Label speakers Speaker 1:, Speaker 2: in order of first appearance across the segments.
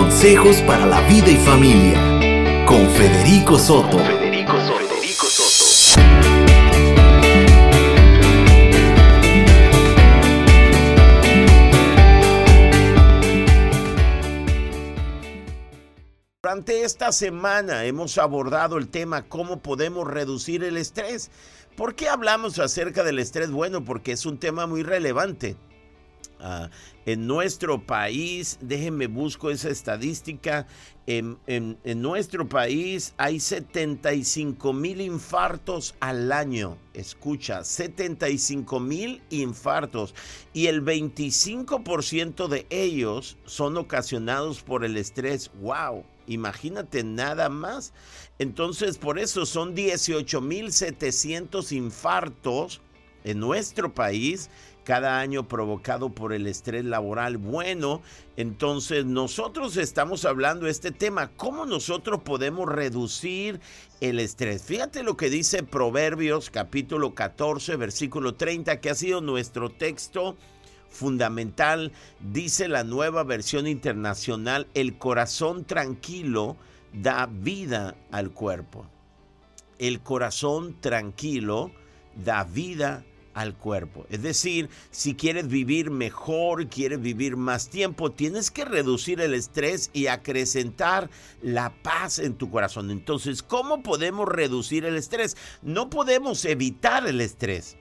Speaker 1: Consejos para la vida y familia con Federico Soto. Federico Soto.
Speaker 2: Durante esta semana hemos abordado el tema cómo podemos reducir el estrés. ¿Por qué hablamos acerca del estrés? Bueno, porque es un tema muy relevante. Ah, en nuestro país, déjenme busco esa estadística, en, nuestro país hay 75 mil infartos al año. Escucha, 75 mil infartos y el 25% de ellos son ocasionados por el estrés. ¡Wow! Imagínate nada más. Entonces, por eso son 18 mil 700 infartos en nuestro país cada año provocado por el estrés laboral. Bueno, entonces nosotros estamos hablando de este tema, cómo nosotros podemos reducir el estrés. Fíjate lo que dice Proverbios capítulo 14, versículo 30, que ha sido nuestro texto fundamental. Dice la nueva versión internacional, el corazón tranquilo da vida al cuerpo. El corazón tranquilo da vida al cuerpo. Es decir, si quieres vivir mejor, quieres vivir más tiempo, tienes que reducir el estrés y acrecentar la paz en tu corazón. Entonces, ¿cómo podemos reducir el estrés? No podemos evitar el estrés.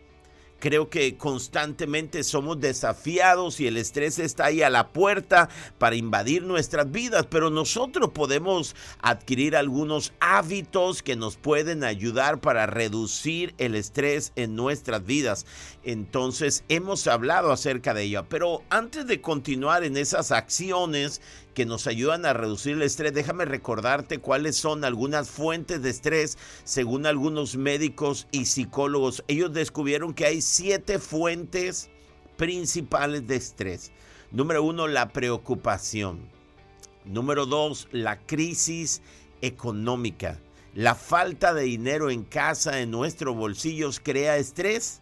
Speaker 2: Creo que constantemente somos desafiados y el estrés está ahí a la puerta para invadir nuestras vidas, pero nosotros podemos adquirir algunos hábitos que nos pueden ayudar para reducir el estrés en nuestras vidas. Entonces hemos hablado acerca de ello, pero antes de continuar en esas acciones que nos ayudan a reducir el estrés. Déjame recordarte cuáles son algunas fuentes de estrés según algunos médicos y psicólogos. Ellos descubrieron que hay siete fuentes principales de estrés. Número uno, la preocupación. Número dos, la crisis económica. La falta de dinero en casa, en nuestros bolsillos, crea estrés.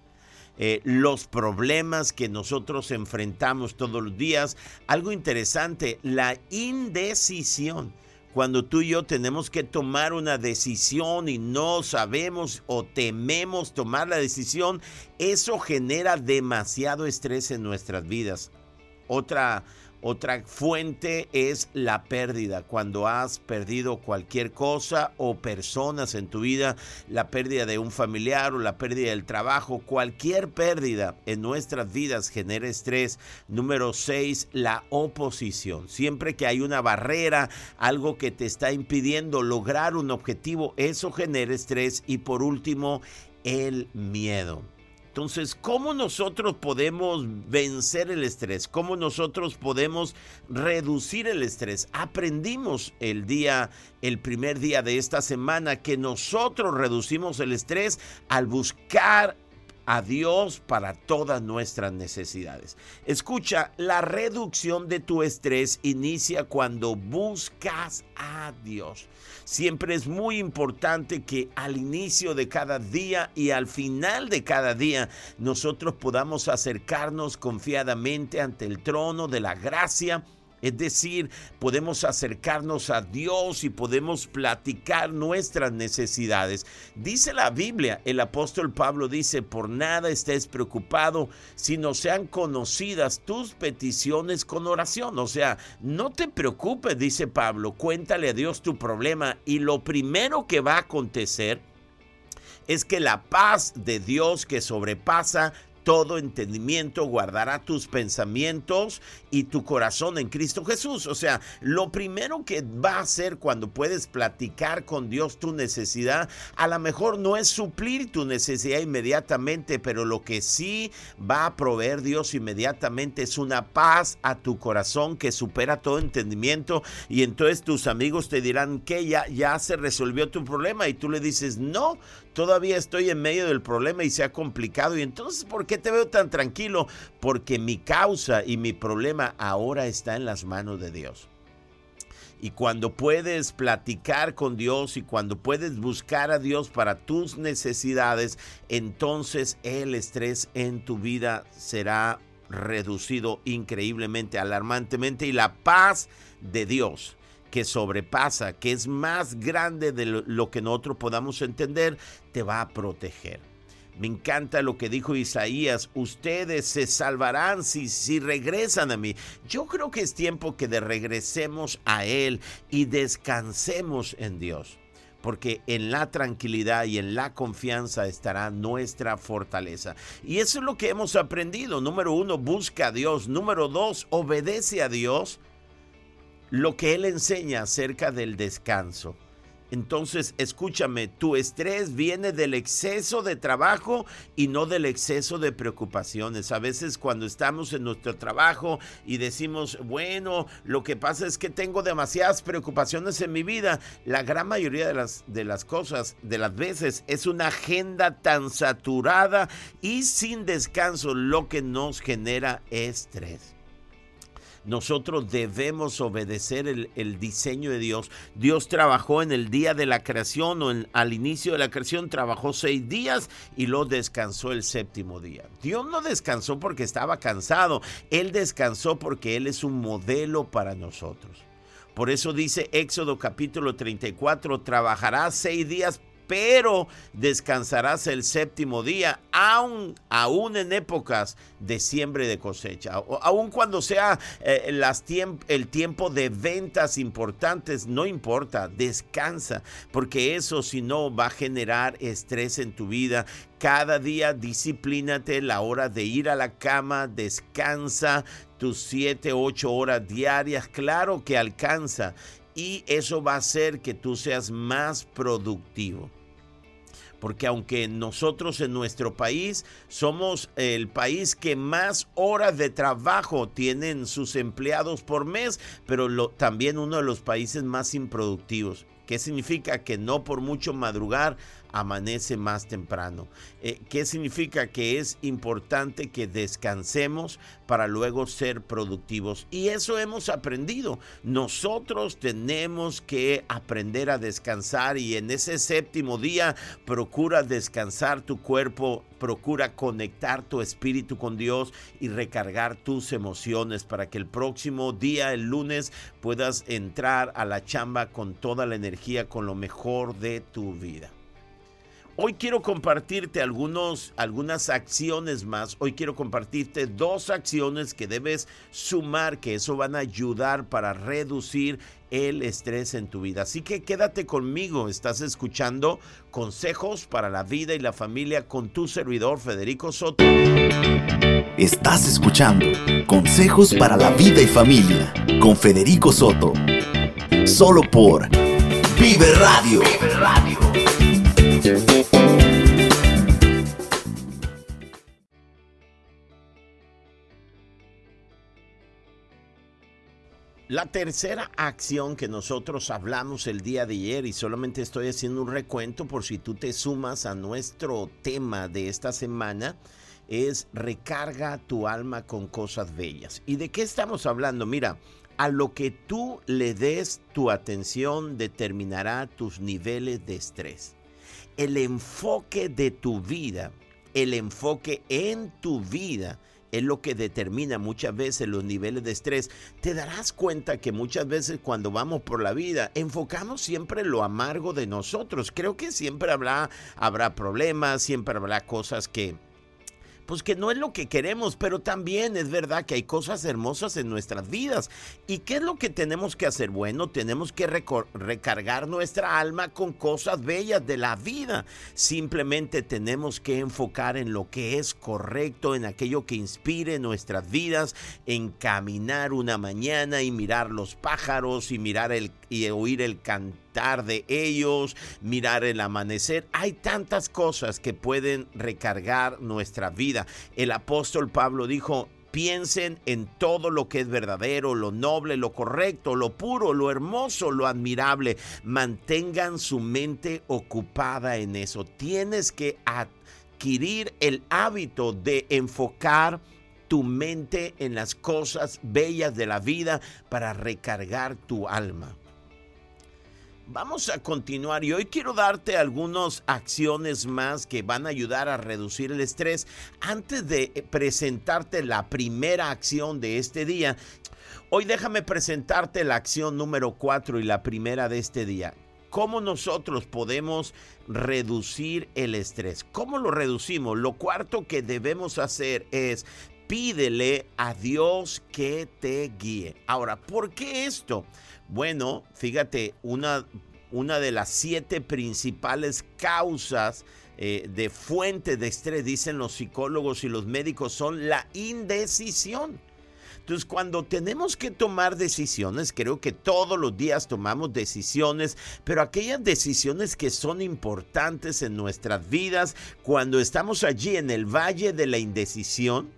Speaker 2: Eh, los problemas que nosotros enfrentamos todos los días. Algo interesante, la indecisión. Cuando tú y yo tenemos que tomar una decisión y no sabemos o tememos tomar la decisión, eso genera demasiado estrés en nuestras vidas. Otra otra fuente es la pérdida. Cuando has perdido cualquier cosa o personas en tu vida, la pérdida de un familiar o la pérdida del trabajo, cualquier pérdida en nuestras vidas genera estrés. Número 6, la oposición. Siempre que hay una barrera, algo que te está impidiendo lograr un objetivo, eso genera estrés. Y por último, el miedo. Entonces, ¿cómo nosotros podemos vencer el estrés? ¿Cómo nosotros podemos reducir el estrés? Aprendimos el día, el primer día de esta semana, que nosotros reducimos el estrés al buscar a Dios para todas nuestras necesidades. Escucha, la reducción de tu estrés inicia cuando buscas a Dios. Siempre es muy importante que al inicio de cada día y al final de cada día nosotros podamos acercarnos confiadamente ante el trono de la gracia es decir, podemos acercarnos a Dios y podemos platicar nuestras necesidades. Dice la Biblia, el apóstol Pablo dice, por nada estés preocupado, sino sean conocidas tus peticiones con oración. O sea, no te preocupes, dice Pablo, cuéntale a Dios tu problema y lo primero que va a acontecer es que la paz de Dios que sobrepasa todo entendimiento, guardará tus pensamientos y tu corazón en Cristo Jesús. O sea, lo primero que va a hacer cuando puedes platicar con Dios tu necesidad, a lo mejor no es suplir tu necesidad inmediatamente, pero lo que sí va a proveer Dios inmediatamente es una paz a tu corazón que supera todo entendimiento y entonces tus amigos te dirán que ya, ya se resolvió tu problema y tú le dices, no, todavía estoy en medio del problema y se ha complicado. Y entonces, ¿por qué te veo tan tranquilo? Porque mi causa y mi problema ahora está en las manos de Dios. Y cuando puedes platicar con Dios y cuando puedes buscar a Dios para tus necesidades, entonces el estrés en tu vida será reducido increíblemente, alarmantemente, y la paz de Dios que sobrepasa, que es más grande de lo que nosotros podamos entender, te va a proteger. Me encanta lo que dijo Isaías, ustedes se salvarán si, si regresan a mí. Yo creo que es tiempo que de regresemos a Él y descansemos en Dios porque en la tranquilidad y en la confianza estará nuestra fortaleza. Y eso es lo que hemos aprendido. Número uno, busca a Dios. Número dos, obedece a Dios lo que Él enseña acerca del descanso. Entonces, escúchame, tu estrés viene del exceso de trabajo y no del exceso de preocupaciones. A veces cuando estamos en nuestro trabajo y decimos, bueno, lo que pasa es que tengo demasiadas preocupaciones en mi vida, la gran mayoría de las, de las cosas, de las veces, es una agenda tan saturada y sin descanso lo que nos genera estrés. Nosotros debemos obedecer el, diseño de Dios. Dios trabajó en el día de la creación o al inicio de la creación, trabajó seis días y lo descansó el séptimo día. Dios no descansó porque estaba cansado, Él descansó porque Él es un modelo para nosotros. Por eso dice Éxodo capítulo 34, trabajará seis días pero descansarás el séptimo día, aún, aún en épocas de siembra de cosecha, aún cuando sea eh, el tiempo de ventas importantes, no importa, descansa, porque eso si no va a generar estrés en tu vida. Cada día disciplínate la hora de ir a la cama, descansa tus 7, 8 horas diarias, claro que alcanza y eso va a hacer que tú seas más productivo porque aunque nosotros en nuestro país somos el país que más horas de trabajo tienen sus empleados por mes, pero también uno de los países más improductivos. ¿Qué significa? Que no por mucho madrugar amanece más temprano. Eh, ¿Qué significa? Que es importante que descansemos para luego ser productivos. Y eso hemos aprendido. Nosotros tenemos que aprender a descansar y en ese séptimo día procura descansar tu cuerpo, procura conectar tu espíritu con Dios y recargar tus emociones para que el próximo día, el lunes, puedas entrar a la chamba con toda la energía, con lo mejor de tu vida. Hoy quiero compartirte algunos, algunas acciones más. Hoy quiero compartirte dos acciones que debes sumar, que eso van a ayudar para reducir el estrés en tu vida. Así que quédate conmigo. Estás escuchando consejos para la vida y la familia con tu servidor Federico Soto.
Speaker 1: Estás escuchando consejos para la vida y familia con Federico Soto. Solo por Vive Radio. Vive Radio.
Speaker 2: La tercera acción que nosotros hablamos el día de ayer y solamente estoy haciendo un recuento por si tú te sumas a nuestro tema de esta semana es recarga tu alma con cosas bellas. ¿Y de qué estamos hablando? Mira, a lo que tú le des tu atención determinará tus niveles de estrés el enfoque de tu vida, el enfoque en tu vida es lo que determina muchas veces los niveles de estrés. Te darás cuenta que muchas veces cuando vamos por la vida enfocamos siempre lo amargo de nosotros. Creo que siempre habrá, habrá problemas, siempre habrá cosas que, pues que no es lo que queremos, pero también es verdad que hay cosas hermosas en nuestras vidas. ¿Y qué es lo que tenemos que hacer? Bueno, tenemos que recargar nuestra alma con cosas bellas de la vida. Simplemente tenemos que enfocar en lo que es correcto, en aquello que inspire nuestras vidas, en caminar una mañana y mirar los pájaros y mirar el y oír el de ellos, mirar el amanecer. Hay tantas cosas que pueden recargar nuestra vida. El apóstol Pablo dijo, piensen en todo lo que es verdadero, lo noble, lo correcto, lo puro, lo hermoso, lo admirable. Mantengan su mente ocupada en eso. Tienes que adquirir el hábito de enfocar tu mente en las cosas bellas de la vida para recargar tu alma. Vamos a continuar y hoy quiero darte algunas acciones más que van a ayudar a reducir el estrés. Antes de presentarte la primera acción de este día, hoy déjame presentarte la acción número 4 y la primera de este día. ¿Cómo nosotros podemos reducir el estrés? ¿Cómo lo reducimos? Lo cuarto que debemos hacer es pídele a Dios que te guíe. Ahora, ¿por qué esto? Bueno, fíjate, una, una de las siete principales causas eh, de fuente de estrés, dicen los psicólogos y los médicos, son la indecisión. Entonces, cuando tenemos que tomar decisiones, creo que todos los días tomamos decisiones, pero aquellas decisiones que son importantes en nuestras vidas, cuando estamos allí en el valle de la indecisión,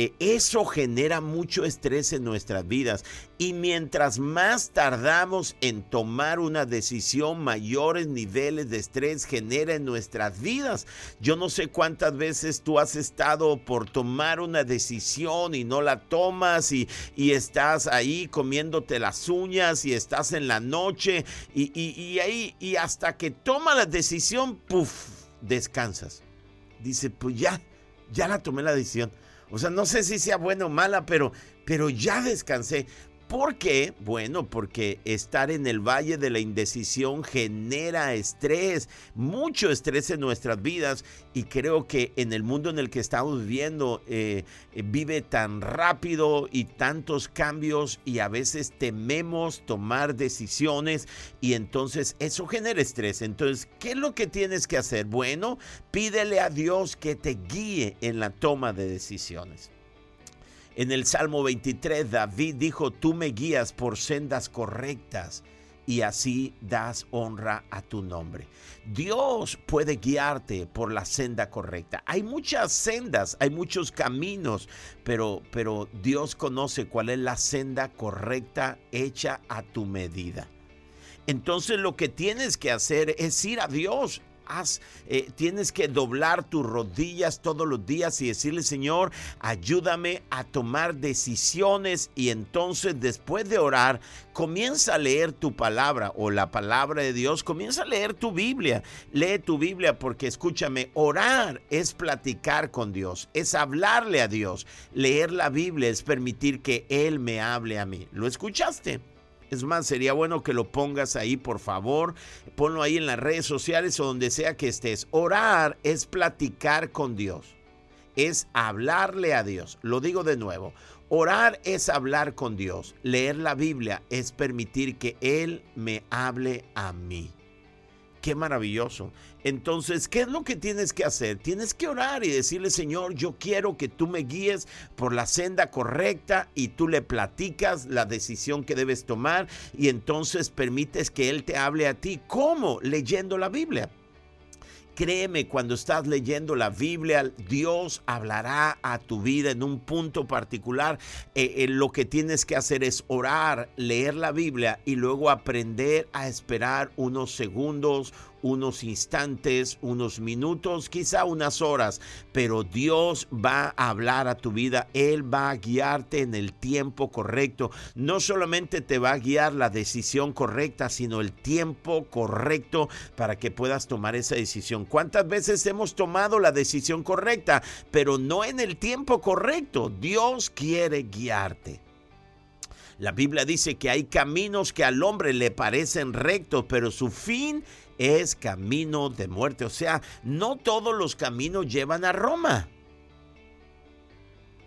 Speaker 2: eh, eso genera mucho estrés en nuestras vidas. Y mientras más tardamos en tomar una decisión, mayores niveles de estrés genera en nuestras vidas. Yo no sé cuántas veces tú has estado por tomar una decisión y no la tomas y, estás ahí comiéndote las uñas y estás en la noche y, y ahí y hasta que toma la decisión, puff, descansas. Dice, pues ya, ya la tomé la decisión o sea, no sé si sea buena o mala, pero, pero ya descansé. ¿Por qué? Bueno, porque estar en el valle de la indecisión genera estrés, mucho estrés en nuestras vidas y creo que en el mundo en el que estamos viviendo eh, vive tan rápido y tantos cambios y a veces tememos tomar decisiones y entonces eso genera estrés. Entonces, ¿qué es lo que tienes que hacer? Bueno, pídele a Dios que te guíe en la toma de decisiones. En el Salmo 23, David dijo, tú me guías por sendas correctas y así das honra a tu nombre. Dios puede guiarte por la senda correcta. Hay muchas sendas, hay muchos caminos, pero, pero Dios conoce cuál es la senda correcta hecha a tu medida. Entonces lo que tienes que hacer es ir a Dios eh, tienes que doblar tus rodillas todos los días y decirle, Señor, ayúdame a tomar decisiones. Y entonces después de orar, comienza a leer tu palabra o la palabra de Dios, comienza a leer tu Biblia. Lee tu Biblia porque escúchame, orar es platicar con Dios, es hablarle a Dios. Leer la Biblia es permitir que Él me hable a mí. ¿Lo escuchaste? Es más, sería bueno que lo pongas ahí, por favor. Ponlo ahí en las redes sociales o donde sea que estés. Orar es platicar con Dios. Es hablarle a Dios. Lo digo de nuevo. Orar es hablar con Dios. Leer la Biblia es permitir que Él me hable a mí. Qué maravilloso. Entonces, ¿qué es lo que tienes que hacer? Tienes que orar y decirle, Señor, yo quiero que tú me guíes por la senda correcta y tú le platicas la decisión que debes tomar y entonces permites que Él te hable a ti. ¿Cómo? Leyendo la Biblia. Créeme, cuando estás leyendo la Biblia, Dios hablará a tu vida en un punto particular. Eh, eh, lo que tienes que hacer es orar, leer la Biblia y luego aprender a esperar unos segundos, unos instantes, unos minutos, quizá unas horas, pero Dios va a hablar a tu vida, Él va a guiarte en el tiempo correcto. No solamente te va a guiar la decisión correcta, sino el tiempo correcto para que puedas tomar esa decisión. ¿Cuántas veces hemos tomado la decisión correcta, pero no en el tiempo correcto? Dios quiere guiarte. La Biblia dice que hay caminos que al hombre le parecen rectos, pero su fin es camino de muerte. O sea, no todos los caminos llevan a Roma.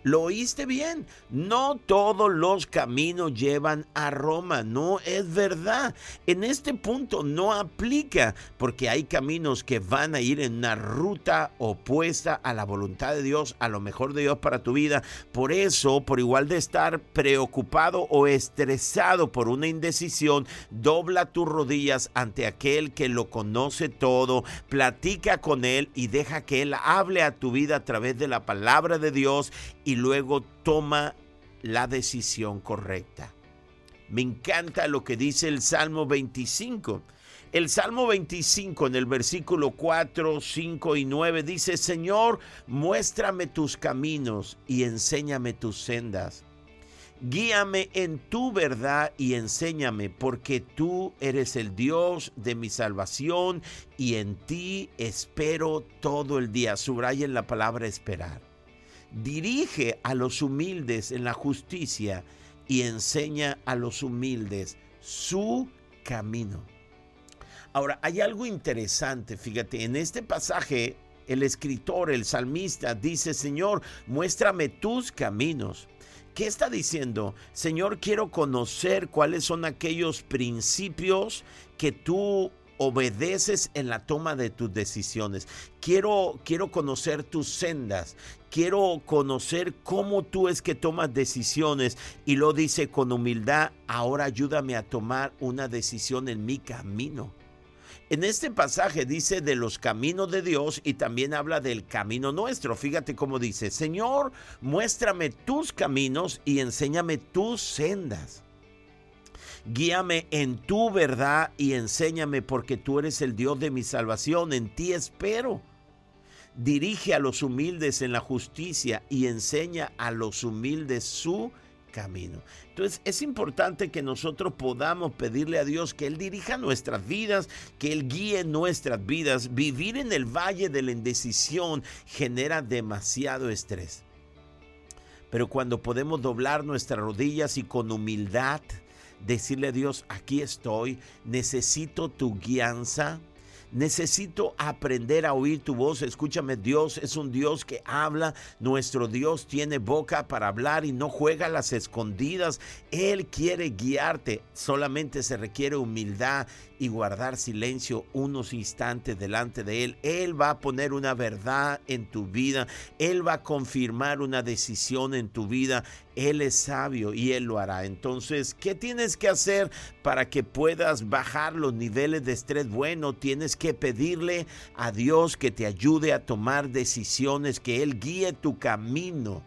Speaker 2: Lo oíste bien. No todos los caminos llevan a Roma. No es verdad. En este punto no aplica porque hay caminos que van a ir en una ruta opuesta a la voluntad de Dios, a lo mejor de Dios para tu vida. Por eso, por igual de estar preocupado o estresado por una indecisión, dobla tus rodillas ante aquel que lo conoce todo, platica con él y deja que él hable a tu vida a través de la palabra de Dios y luego toma la decisión correcta. Me encanta lo que dice el Salmo 25. El Salmo 25 en el versículo 4, 5 y 9 dice, Señor, muéstrame tus caminos y enséñame tus sendas. Guíame en tu verdad y enséñame, porque tú eres el Dios de mi salvación y en ti espero todo el día. Subrayen la palabra esperar. Dirige a los humildes en la justicia y enseña a los humildes su camino. Ahora, hay algo interesante, fíjate, en este pasaje el escritor, el salmista, dice, Señor, muéstrame tus caminos. ¿Qué está diciendo? Señor, quiero conocer cuáles son aquellos principios que tú obedeces en la toma de tus decisiones. Quiero, quiero conocer tus sendas. Quiero conocer cómo tú es que tomas decisiones. Y lo dice con humildad. Ahora ayúdame a tomar una decisión en mi camino. En este pasaje dice de los caminos de Dios y también habla del camino nuestro. Fíjate cómo dice, Señor, muéstrame tus caminos y enséñame tus sendas. Guíame en tu verdad y enséñame porque tú eres el Dios de mi salvación, en ti espero. Dirige a los humildes en la justicia y enseña a los humildes su camino. Entonces es importante que nosotros podamos pedirle a Dios que Él dirija nuestras vidas, que Él guíe nuestras vidas. Vivir en el valle de la indecisión genera demasiado estrés. Pero cuando podemos doblar nuestras rodillas y con humildad decirle a Dios, aquí estoy, necesito tu guianza, Necesito aprender a oír tu voz. Escúchame, Dios es un Dios que habla. Nuestro Dios tiene boca para hablar y no juega a las escondidas. Él quiere guiarte. Solamente se requiere humildad y guardar silencio unos instantes delante de Él. Él va a poner una verdad en tu vida. Él va a confirmar una decisión en tu vida. Él es sabio y Él lo hará. Entonces, ¿qué tienes que hacer para que puedas bajar los niveles de estrés? Bueno, tienes que pedirle a Dios que te ayude a tomar decisiones, que Él guíe tu camino.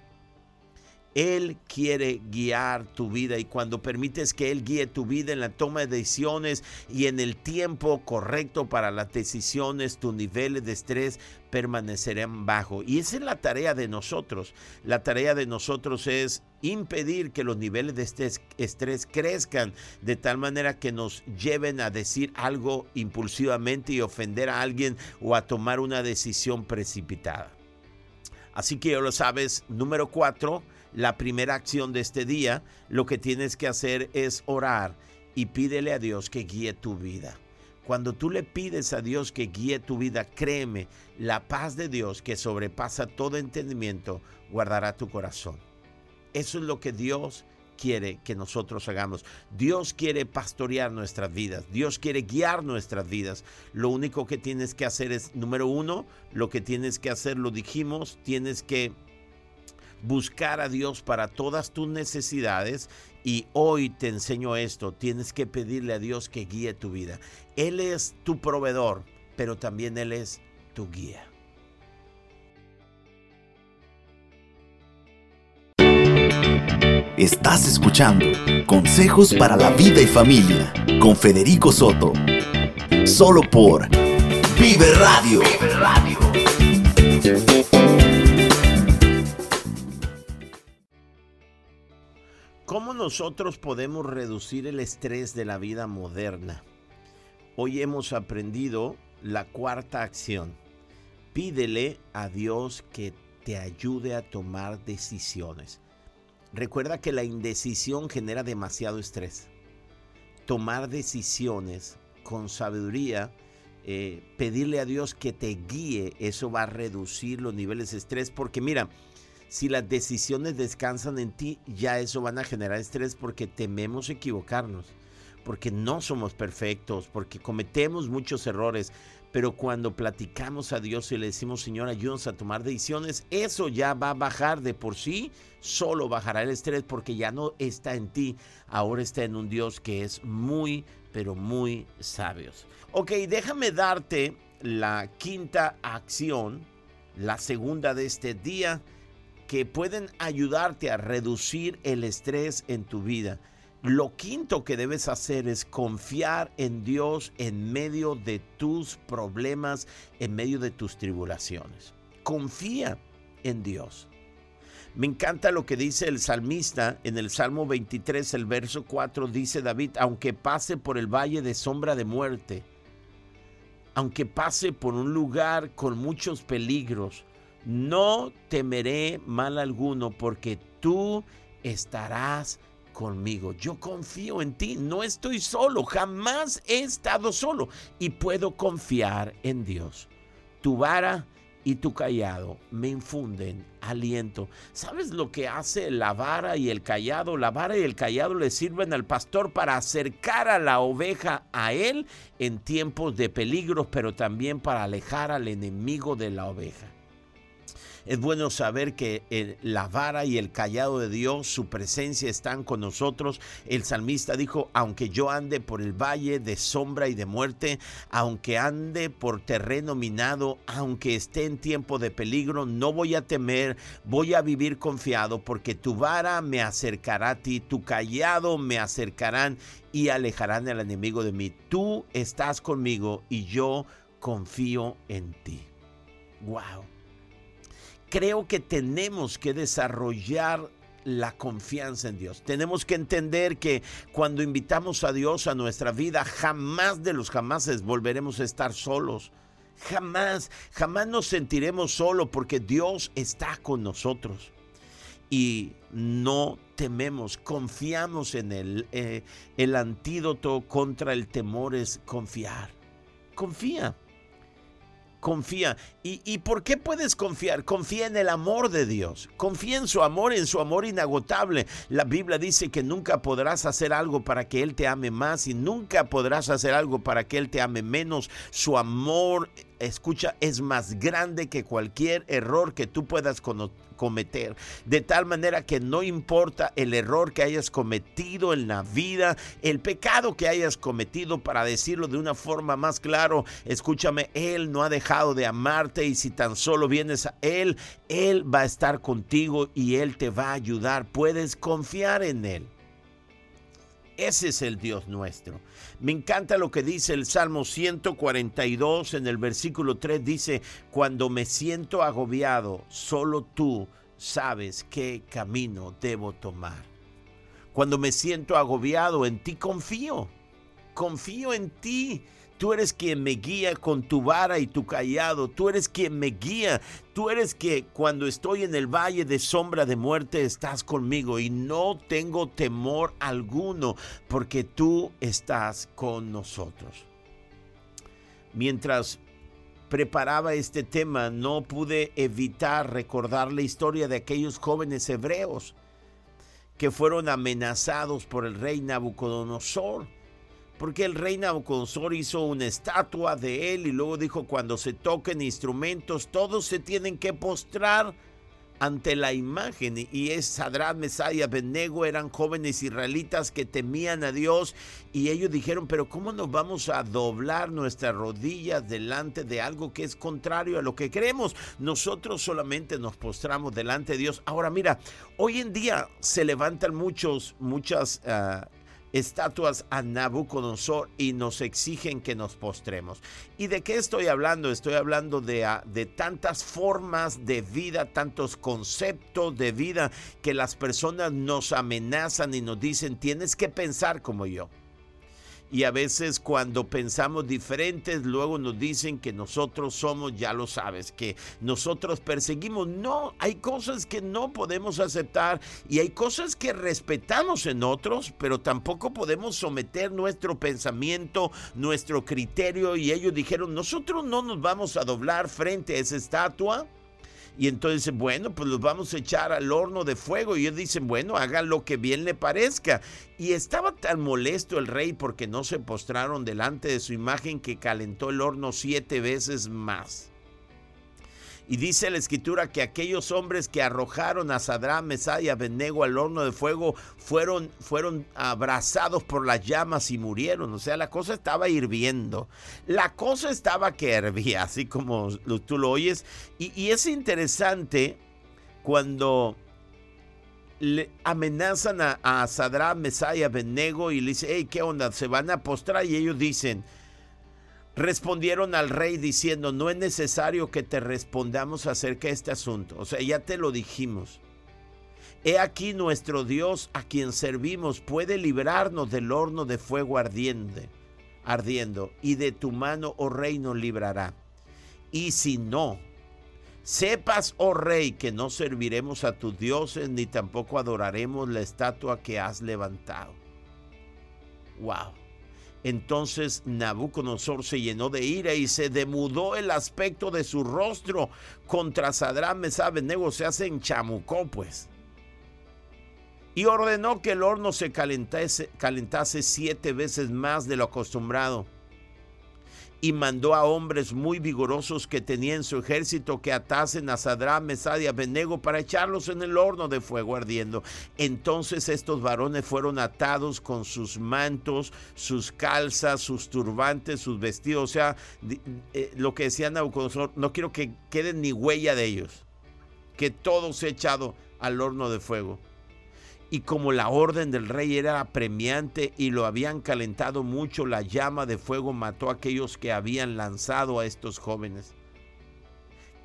Speaker 2: Él quiere guiar tu vida y cuando permites que Él guíe tu vida en la toma de decisiones y en el tiempo correcto para las decisiones, tus niveles de estrés permanecerán bajo. Y esa es la tarea de nosotros. La tarea de nosotros es impedir que los niveles de estrés, estrés crezcan de tal manera que nos lleven a decir algo impulsivamente y ofender a alguien o a tomar una decisión precipitada. Así que ya lo sabes, número cuatro, la primera acción de este día, lo que tienes que hacer es orar y pídele a Dios que guíe tu vida. Cuando tú le pides a Dios que guíe tu vida, créeme, la paz de Dios que sobrepasa todo entendimiento guardará tu corazón. Eso es lo que Dios quiere que nosotros hagamos. Dios quiere pastorear nuestras vidas. Dios quiere guiar nuestras vidas. Lo único que tienes que hacer es, número uno, lo que tienes que hacer, lo dijimos, tienes que buscar a Dios para todas tus necesidades y hoy te enseño esto, tienes que pedirle a Dios que guíe tu vida. Él es tu proveedor, pero también Él es tu guía.
Speaker 1: Estás escuchando Consejos para la Vida y Familia con Federico Soto. Solo por Vive Radio. Vive Radio.
Speaker 2: ¿Cómo nosotros podemos reducir el estrés de la vida moderna? Hoy hemos aprendido la cuarta acción. Pídele a Dios que te ayude a tomar decisiones. Recuerda que la indecisión genera demasiado estrés. Tomar decisiones con sabiduría, eh, pedirle a Dios que te guíe, eso va a reducir los niveles de estrés porque mira, si las decisiones descansan en ti, ya eso van a generar estrés porque tememos equivocarnos, porque no somos perfectos, porque cometemos muchos errores. Pero cuando platicamos a Dios y le decimos, Señor, ayúdanos a tomar decisiones, eso ya va a bajar de por sí, solo bajará el estrés porque ya no está en ti, ahora está en un Dios que es muy, pero muy sabios. Ok, déjame darte la quinta acción, la segunda de este día que pueden ayudarte a reducir el estrés en tu vida. Lo quinto que debes hacer es confiar en Dios en medio de tus problemas, en medio de tus tribulaciones. Confía en Dios. Me encanta lo que dice el salmista en el Salmo 23, el verso 4, dice David, aunque pase por el valle de sombra de muerte, aunque pase por un lugar con muchos peligros, no temeré mal alguno porque tú estarás conmigo. Yo confío en ti, no estoy solo, jamás he estado solo y puedo confiar en Dios. Tu vara y tu callado me infunden aliento. ¿Sabes lo que hace la vara y el callado? La vara y el callado le sirven al pastor para acercar a la oveja a él en tiempos de peligro, pero también para alejar al enemigo de la oveja. Es bueno saber que la vara y el callado de Dios, su presencia están con nosotros. El salmista dijo, aunque yo ande por el valle de sombra y de muerte, aunque ande por terreno minado, aunque esté en tiempo de peligro, no voy a temer, voy a vivir confiado, porque tu vara me acercará a ti, tu callado me acercarán y alejarán al enemigo de mí. Tú estás conmigo y yo confío en ti. Wow creo que tenemos que desarrollar la confianza en Dios. Tenemos que entender que cuando invitamos a Dios a nuestra vida, jamás de los jamases volveremos a estar solos. Jamás, jamás nos sentiremos solos porque Dios está con nosotros. Y no tememos, confiamos en Él. Eh, el antídoto contra el temor es confiar. Confía confía. ¿Y, por qué puedes confiar? Confía en el amor de Dios. Confía en su amor, en su amor inagotable. La Biblia dice que nunca podrás hacer algo para que Él te ame más y nunca podrás hacer algo para que Él te ame menos. Su amor, escucha, es más grande que cualquier error que tú puedas cometer. De tal manera que no importa el error que hayas cometido en la vida, el pecado que hayas cometido, para decirlo de una forma más claro, escúchame, Él no ha dejado de amarte y si tan solo vienes a Él, Él va a estar contigo y Él te va a ayudar. Puedes confiar en Él. Ese es el Dios nuestro. Me encanta lo que dice el Salmo 142 en el versículo 3. Dice, cuando me siento agobiado, solo tú sabes qué camino debo tomar. Cuando me siento agobiado, en ti confío. Confío en ti. Tú eres quien me guía con tu vara y tu callado. Tú eres quien me guía. Tú eres que cuando estoy en el valle de sombra de muerte estás conmigo y no tengo temor alguno porque tú estás con nosotros. Mientras preparaba este tema no pude evitar recordar la historia de aquellos jóvenes hebreos que fueron amenazados por el rey Nabucodonosor porque el rey Nabucodonosor hizo una estatua de él y luego dijo cuando se toquen instrumentos todos se tienen que postrar ante la imagen y es Sadrat, Mesaya, y Abednego eran jóvenes israelitas que temían a Dios y ellos dijeron, pero ¿cómo nos vamos a doblar nuestras rodillas delante de algo que es contrario a lo que creemos? Nosotros solamente nos postramos delante de Dios. Ahora mira, hoy en día se levantan muchos, muchas... Ah, estatuas a Nabucodonosor y nos exigen que nos postremos. ¿Y de qué estoy hablando? Estoy hablando de, ah, de tantas formas de vida, tantos conceptos de vida que las personas nos amenazan y nos dicen, tienes que pensar como yo y a veces cuando pensamos diferentes, luego nos dicen que nosotros somos, ya lo sabes, que nosotros perseguimos. No, hay cosas que no podemos aceptar y hay cosas que respetamos en otros, pero tampoco podemos someter nuestro pensamiento, nuestro criterio y ellos dijeron, nosotros no nos vamos a doblar frente a esa estatua. Y entonces, bueno, pues los vamos a echar al horno de fuego. Y ellos dicen, bueno, haga lo que bien le parezca. Y estaba tan molesto el rey porque no se postraron delante de su imagen que calentó el horno siete veces más. Y dice la escritura que aquellos hombres que arrojaron a Sadrán, Mesá y Abednego al horno de fuego fueron, fueron abrazados por las llamas y murieron. O sea, la cosa estaba hirviendo. La cosa estaba que hervía, así como tú lo oyes. Y, es interesante cuando le amenazan a, a Sadrán, Mesá y Abednego y le dicen, hey, ¿qué onda? Se van a postrar y ellos dicen, respondieron al rey diciendo, no es necesario que te respondamos acerca de este asunto. O sea, ya te lo dijimos. He aquí nuestro Dios a quien servimos puede librarnos del horno de fuego ardiente, ardiendo, y de tu mano, oh rey, nos librará. Y si no, sepas, oh rey, que no serviremos a tus dioses, ni tampoco adoraremos la estatua que has levantado. Wow. Entonces Nabucodonosor se llenó de ira y se demudó el aspecto de su rostro contra Sadrán, Mesab, Nego, se hace enchamucó pues. Y ordenó que el horno se calentase, calentase siete veces más de lo acostumbrado y mandó a hombres muy vigorosos que tenían su ejército que atasen a Sadrán, Mesad y Abednego para echarlos en el horno de fuego ardiendo. Entonces estos varones fueron atados con sus mantos, sus calzas, sus turbantes, sus vestidos. O sea, eh, lo que decía Nabucodonosor, no quiero que quede ni huella de ellos, que todo se ha echado al horno de fuego. Y como la orden del rey era apremiante y lo habían calentado mucho, la llama de fuego mató a aquellos que habían lanzado a estos jóvenes.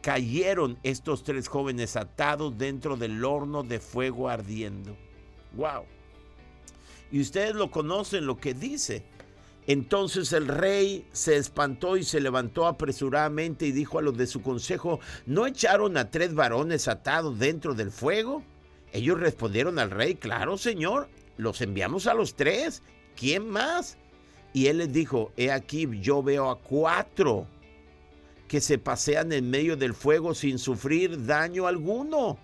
Speaker 2: Cayeron estos tres jóvenes atados dentro del horno de fuego ardiendo. ¡Wow! Y ustedes lo conocen lo que dice. Entonces el rey se espantó y se levantó apresuradamente y dijo a los de su consejo, ¿no echaron a tres varones atados dentro del fuego? Ellos respondieron al rey, claro señor, los enviamos a los tres. ¿Quién más? Y él les dijo, he aquí yo veo a cuatro que se pasean en medio del fuego sin sufrir daño alguno.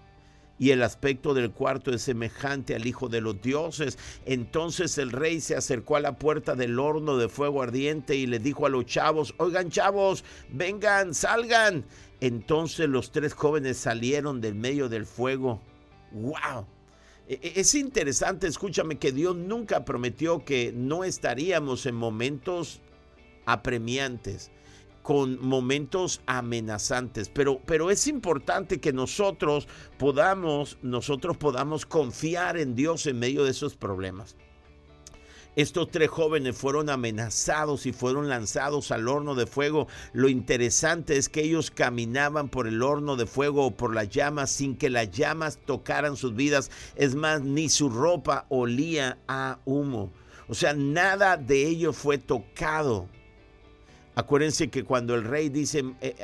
Speaker 2: Y el aspecto del cuarto es semejante al Hijo de los dioses. Entonces el rey se acercó a la puerta del horno de fuego ardiente y le dijo a los chavos, oigan chavos, vengan, salgan. Entonces los tres jóvenes salieron del medio del fuego ¡Wow! E, e, es interesante, escúchame, que Dios nunca prometió que no estaríamos en momentos apremiantes, con momentos amenazantes, pero, pero es importante que nosotros podamos, nosotros podamos confiar en Dios en medio de esos problemas. Estos tres jóvenes fueron amenazados y fueron lanzados al horno de fuego. Lo interesante es que ellos caminaban por el horno de fuego o por las llamas sin que las llamas tocaran sus vidas. Es más, ni su ropa olía a humo. O sea, nada de ello fue tocado. Acuérdense que cuando el rey dice, eh,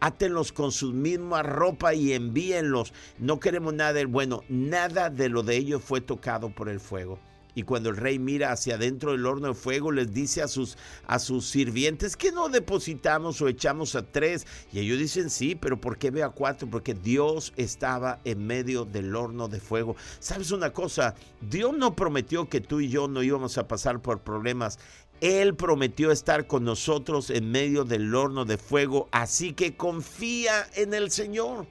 Speaker 2: átenlos con su misma ropa y envíenlos, no queremos nada de, bueno, nada de lo de ellos fue tocado por el fuego. Y cuando el rey mira hacia adentro del horno de fuego, les dice a sus, a sus sirvientes que no depositamos o echamos a tres. Y ellos dicen, sí, pero ¿por qué ve a cuatro? Porque Dios estaba en medio del horno de fuego. ¿Sabes una cosa? Dios no prometió que tú y yo no íbamos a pasar por problemas. Él prometió estar con nosotros en medio del horno de fuego. Así que confía en el Señor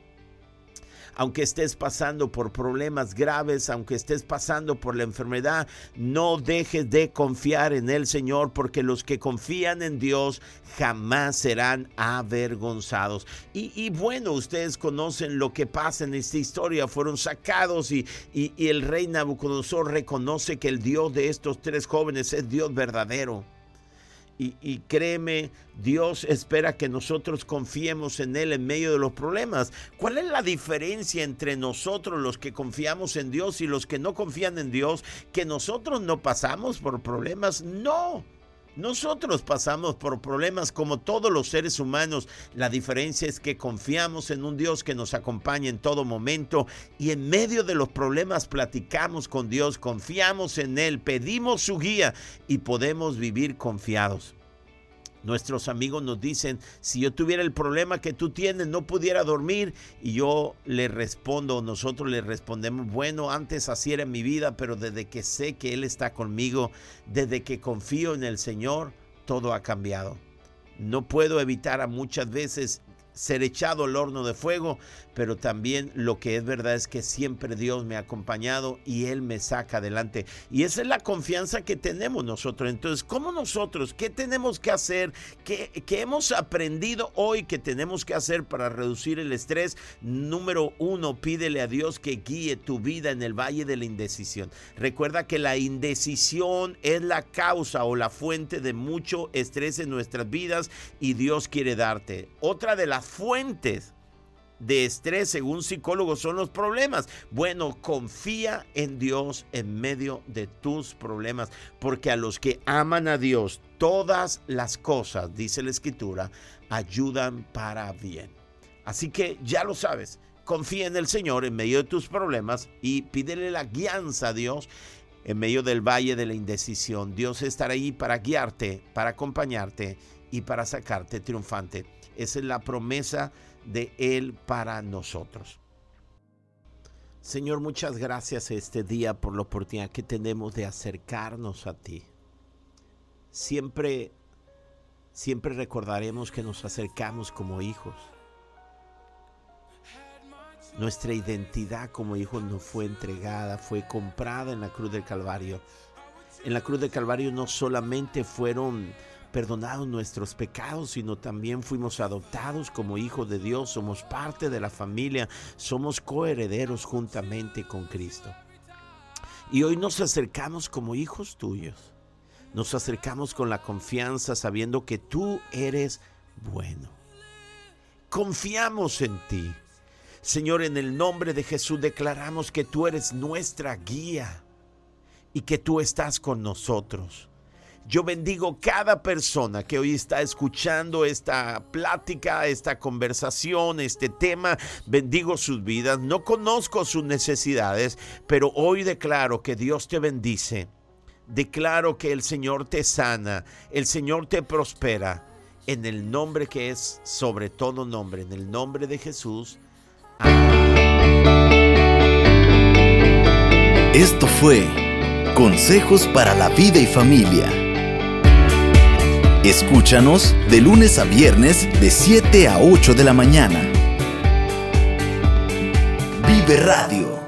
Speaker 2: aunque estés pasando por problemas graves, aunque estés pasando por la enfermedad, no dejes de confiar en el Señor, porque los que confían en Dios jamás serán avergonzados. Y, bueno, ustedes conocen lo que pasa en esta historia, fueron sacados y, el rey Nabucodonosor reconoce que el Dios de estos tres jóvenes es Dios verdadero. Y, créeme, Dios espera que nosotros confiemos en Él en medio de los problemas. ¿Cuál es la diferencia entre nosotros los que confiamos en Dios y los que no confían en Dios? ¿Que nosotros no pasamos por problemas? No. Nosotros pasamos por problemas como todos los seres humanos. La diferencia es que confiamos en un Dios que nos acompaña en todo momento y en medio de los problemas platicamos con Dios, confiamos en Él, pedimos su guía y podemos vivir confiados. Nuestros amigos nos dicen, si yo tuviera el problema que tú tienes, no pudiera dormir. Y yo le respondo, nosotros le respondemos, bueno, antes así era mi vida, pero desde que sé que Él está conmigo, desde que confío en el Señor, todo ha cambiado. No puedo evitar a muchas veces ser echado al horno de fuego, pero también lo que es verdad es que siempre Dios me ha acompañado y Él me saca adelante. Y esa es la confianza que tenemos nosotros. Entonces, ¿cómo nosotros? ¿Qué tenemos que hacer? ¿Qué, hemos aprendido hoy que tenemos que hacer para reducir el estrés? Número uno, pídele a Dios que guíe tu vida en el valle de la indecisión. Recuerda que la indecisión es la causa o la fuente de mucho estrés en nuestras vidas y Dios quiere darte. Otra de las fuentes de estrés, según psicólogos, son los problemas. Bueno, confía en Dios en medio de tus problemas, porque a los que aman a Dios, todas las cosas, dice la escritura, ayudan para bien. Así que ya lo sabes, confía en el Señor en medio de tus problemas y pídele la guianza a Dios en medio del valle de la indecisión. Dios estará ahí para guiarte, para acompañarte y para sacarte triunfante. Esa es la promesa de Él para nosotros. Señor, muchas gracias este día por la oportunidad que tenemos de acercarnos a ti. Siempre, siempre recordaremos que nos acercamos como hijos. Nuestra identidad como hijos nos fue entregada, fue comprada en la cruz del Calvario. En la cruz del Calvario no solamente fueron perdonados nuestros pecados, sino también fuimos adoptados como hijos de Dios, somos parte de la familia, somos coherederos juntamente con Cristo. Y hoy nos acercamos como hijos tuyos. Nos acercamos con la confianza sabiendo que tú eres bueno. Confiamos en ti. Señor, en el nombre de Jesús declaramos que tú eres nuestra guía y que tú estás con nosotros. Yo bendigo cada persona que hoy está escuchando esta plática, esta conversación, este tema. Bendigo sus vidas. No conozco sus necesidades, pero hoy declaro que Dios te bendice. Declaro que el Señor te sana, el Señor te prospera. En el nombre que es sobre todo nombre, en el nombre de Jesús.
Speaker 1: Esto fue Consejos para la vida y familia Escúchanos de lunes a viernes de 7 a 8 de la mañana. Vive Radio